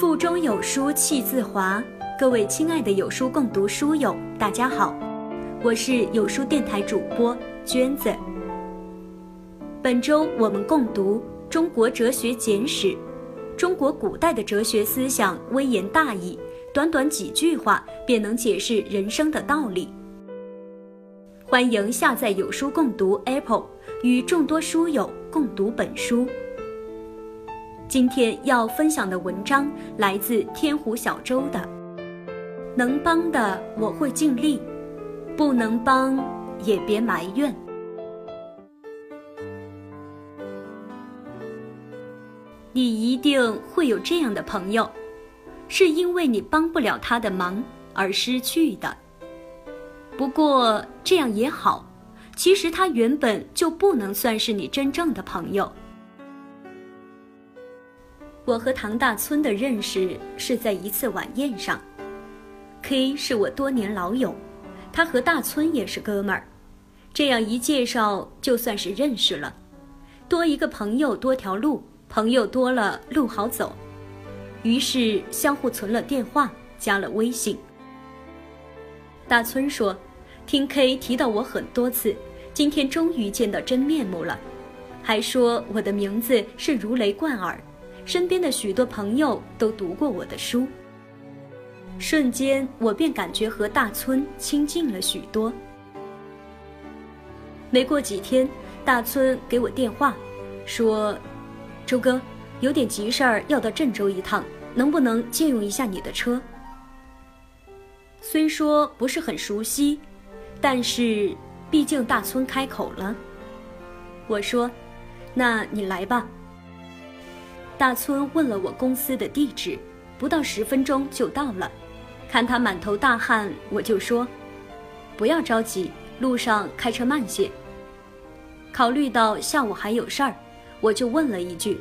腹中有书气自华。各位亲爱的有书共读书友，大家好，我是有书电台主播娟子。本周我们共读《中国哲学简史》，中国古代的哲学思想微言大义，短短几句话便能解释人生的道理。欢迎下载有书共读 Apple，与众多书友共读本书。今天要分享的文章来自天湖小周的，能帮的我会尽力，不能帮也别埋怨。你一定会有这样的朋友，是因为你帮不了他的忙而失去的。不过这样也好，其实他原本就不能算是你真正的朋友。我和唐大村的认识是在一次晚宴上，K 是我多年老友，他和大村也是哥们儿，这样一介绍就算是认识了，多一个朋友多条路，朋友多了路好走，于是相互存了电话，加了微信。大村说，听 K 提到我很多次，今天终于见到真面目了，还说我的名字是如雷贯耳。身边的许多朋友都读过我的书，瞬间我便感觉和大村亲近了许多。没过几天，大村给我电话，说：“周哥，有点急事儿要到郑州一趟，能不能借用一下你的车？”虽说不是很熟悉，但是毕竟大村开口了，我说：“那你来吧。”大村问了我公司的地址，不到十分钟就到了。看他满头大汗，我就说：“不要着急，路上开车慢些。”考虑到下午还有事儿，我就问了一句：“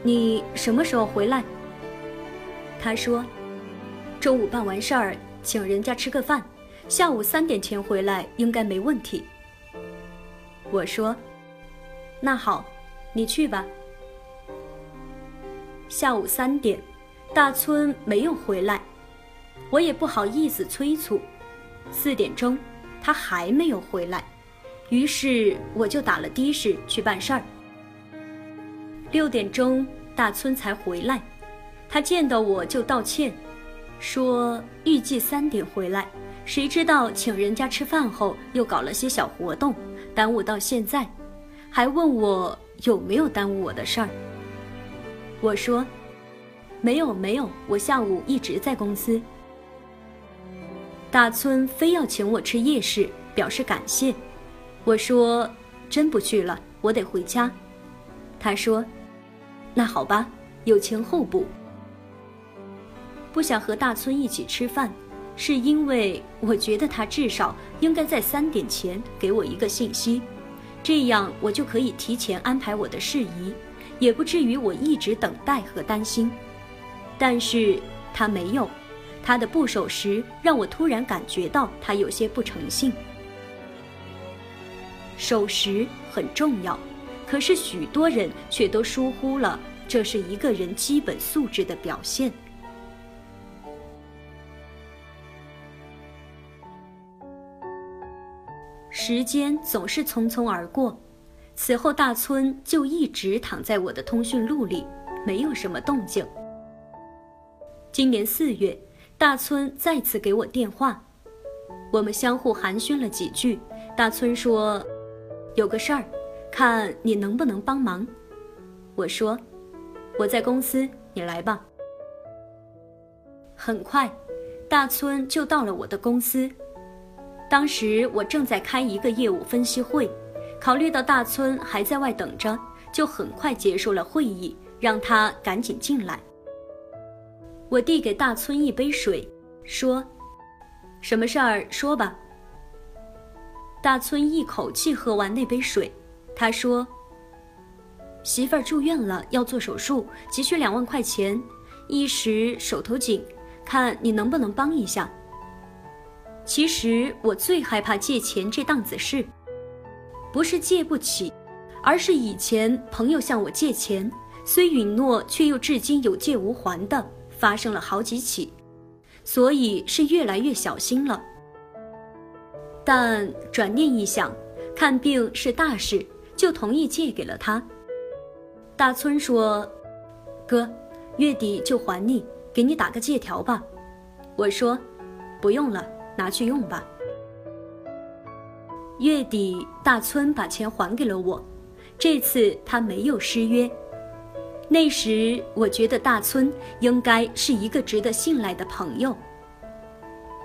你什么时候回来？”他说：“中午办完事儿，请人家吃个饭，下午三点前回来应该没问题。”我说：“那好，你去吧。”下午三点，大村没有回来，我也不好意思催促。四点钟，他还没有回来，于是我就打了的士去办事儿。六点钟，大村才回来，他见到我就道歉，说预计三点回来，谁知道请人家吃饭后又搞了些小活动，耽误到现在，还问我有没有耽误我的事儿。我说：“没有，没有，我下午一直在公司。”大村非要请我吃夜市，表示感谢。我说：“真不去了，我得回家。”他说：“那好吧，有情后补。”不想和大村一起吃饭，是因为我觉得他至少应该在三点前给我一个信息，这样我就可以提前安排我的事宜。也不至于我一直等待和担心，但是他没有，他的不守时让我突然感觉到他有些不诚信。守时很重要，可是许多人却都疏忽了，这是一个人基本素质的表现。时间总是匆匆而过。此后，大村就一直躺在我的通讯录里，没有什么动静。今年四月，大村再次给我电话，我们相互寒暄了几句。大村说：“有个事儿，看你能不能帮忙。”我说：“我在公司，你来吧。”很快，大村就到了我的公司。当时我正在开一个业务分析会。考虑到大村还在外等着，就很快结束了会议，让他赶紧进来。我递给大村一杯水，说：“什么事儿说吧。”大村一口气喝完那杯水，他说：“媳妇儿住院了，要做手术，急需两万块钱，一时手头紧，看你能不能帮一下。”其实我最害怕借钱这档子事。不是借不起，而是以前朋友向我借钱，虽允诺却又至今有借无还的，发生了好几起，所以是越来越小心了。但转念一想，看病是大事，就同意借给了他。大村说：“哥，月底就还你，给你打个借条吧。”我说：“不用了，拿去用吧。”月底，大村把钱还给了我，这次他没有失约。那时我觉得大村应该是一个值得信赖的朋友。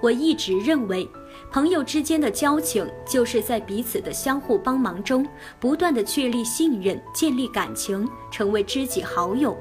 我一直认为，朋友之间的交情就是在彼此的相互帮忙中，不断的确立信任、建立感情，成为知己好友。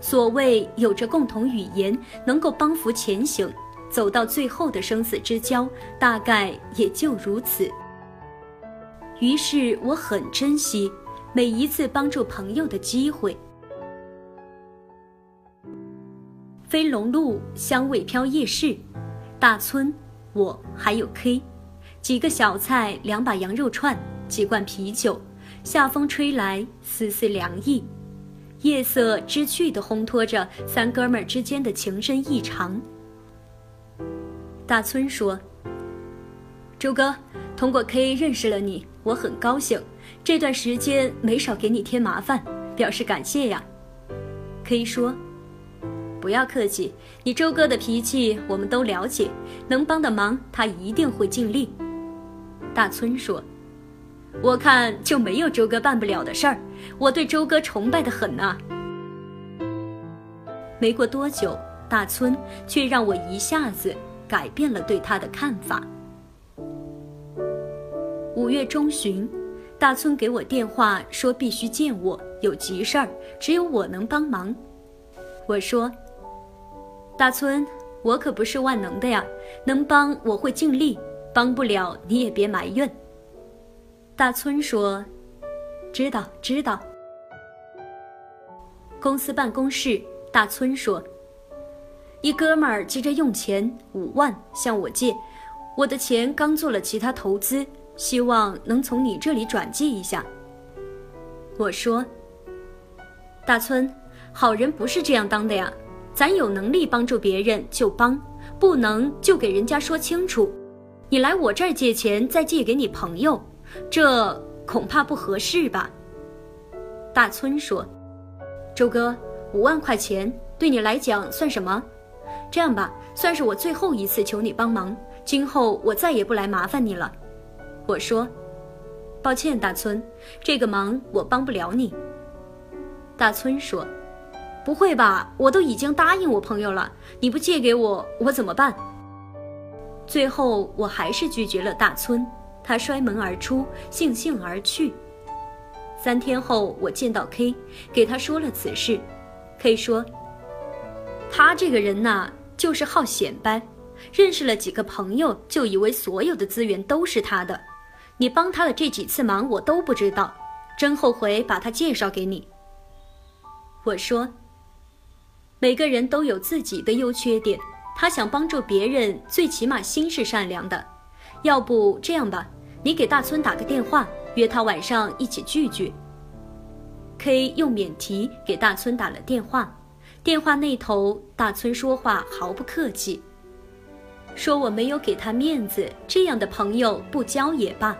所谓有着共同语言，能够帮扶前行，走到最后的生死之交，大概也就如此。于是我很珍惜每一次帮助朋友的机会。飞龙路香味飘夜市，大村，我还有 K，几个小菜，两把羊肉串，几罐啤酒，夏风吹来，丝丝凉意，夜色知趣地烘托着三哥们儿之间的情深意长。大村说：“周哥，通过 K 认识了你，我很高兴，这段时间没少给你添麻烦，表示感谢呀。”K 说。不要客气，你周哥的脾气我们都了解，能帮的忙他一定会尽力。大村说：“我看就没有周哥办不了的事儿，我对周哥崇拜的很呐。”没过多久，大村却让我一下子改变了对他的看法。五月中旬，大村给我电话说必须见我，有急事儿，只有我能帮忙。我说。大村，我可不是万能的呀，能帮我会尽力，帮不了你也别埋怨。大村说：“知道，知道。”公司办公室，大村说：“一哥们儿急着用钱，五万向我借，我的钱刚做了其他投资，希望能从你这里转寄一下。”我说：“大村，好人不是这样当的呀。”咱有能力帮助别人就帮，不能就给人家说清楚。你来我这儿借钱，再借给你朋友，这恐怕不合适吧？大村说：“周哥，五万块钱对你来讲算什么？这样吧，算是我最后一次求你帮忙，今后我再也不来麻烦你了。”我说：“抱歉，大村，这个忙我帮不了你。”大村说。不会吧！我都已经答应我朋友了，你不借给我，我怎么办？最后我还是拒绝了大村，他摔门而出，悻悻而去。三天后，我见到 K，给他说了此事。K 说：“他这个人呐，就是好显摆，认识了几个朋友，就以为所有的资源都是他的。你帮他的这几次忙，我都不知道，真后悔把他介绍给你。”我说。每个人都有自己的优缺点，他想帮助别人，最起码心是善良的。要不这样吧，你给大村打个电话，约他晚上一起聚聚。K 用免提给大村打了电话，电话那头大村说话毫不客气，说我没有给他面子，这样的朋友不交也罢，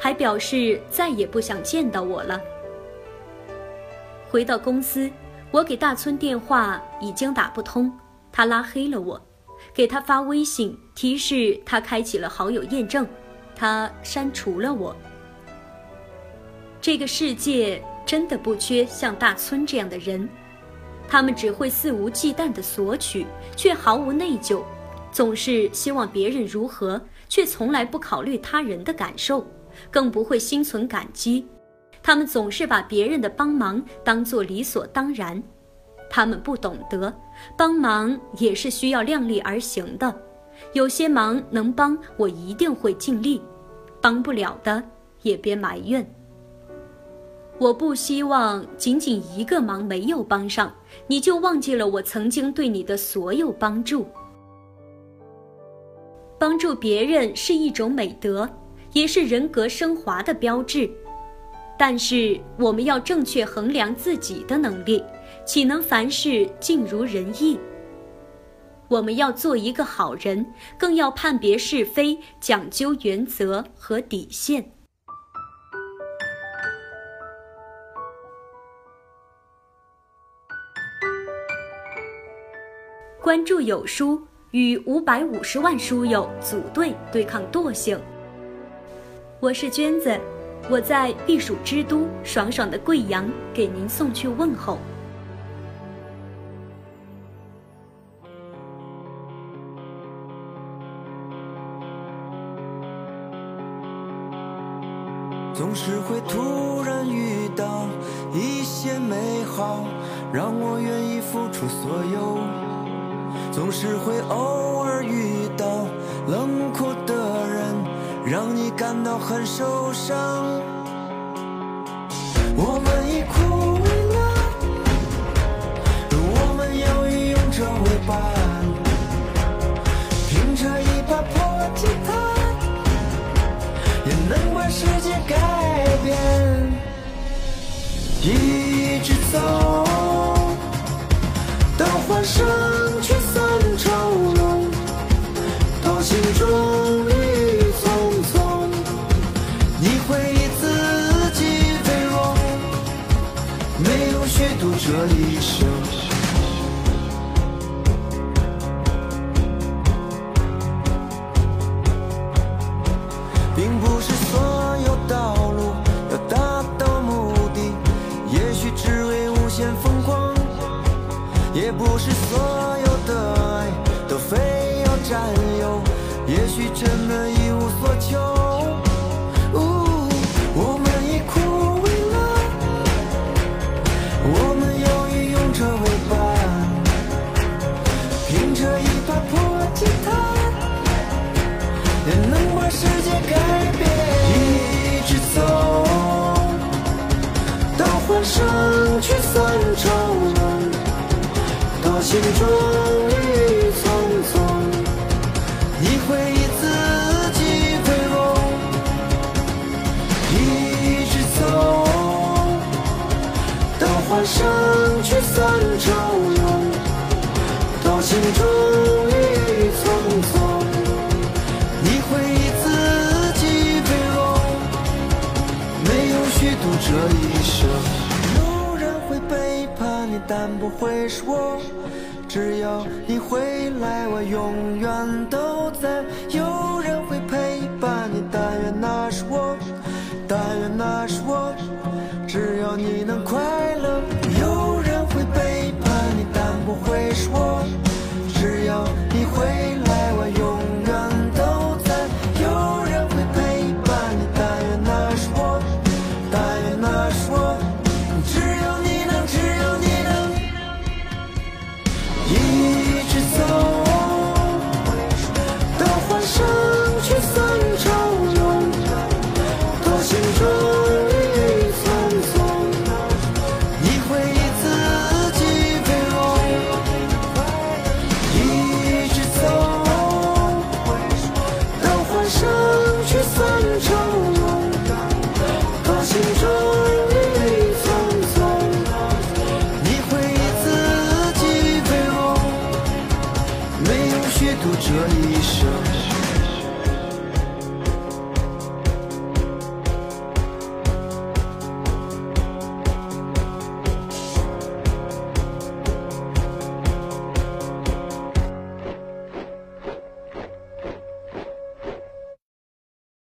还表示再也不想见到我了。回到公司。我给大村电话已经打不通，他拉黑了我，给他发微信提示他开启了好友验证，他删除了我。这个世界真的不缺像大村这样的人，他们只会肆无忌惮地索取，却毫无内疚，总是希望别人如何，却从来不考虑他人的感受，更不会心存感激。他们总是把别人的帮忙当作理所当然，他们不懂得，帮忙也是需要量力而行的。有些忙能帮，我一定会尽力；帮不了的，也别埋怨。我不希望仅仅一个忙没有帮上，你就忘记了我曾经对你的所有帮助。帮助别人是一种美德，也是人格升华的标志。但是我们要正确衡量自己的能力，岂能凡事尽如人意？我们要做一个好人，更要判别是非，讲究原则和底线。关注有书，与五百五十万书友组队对抗惰性。我是娟子，我在避暑之都爽爽的贵阳给您送去问候。总是会突然遇到一些美好，让我愿意付出所有。总是会偶尔遇到冷，感到很受伤。我们已枯萎了，我们要以勇者为伴，凭着一把破吉他，也能把世界改变。一直走虚度这一生，并不是所有道路要达到目的，也许只为无限疯狂；也不是所有的爱都非要占有，也许真的声聚散愁浓，到心中一匆匆，你会以自己为荣，没有虚度这一生。有人会背叛你，但不会是我。只要你回来，我永远都在。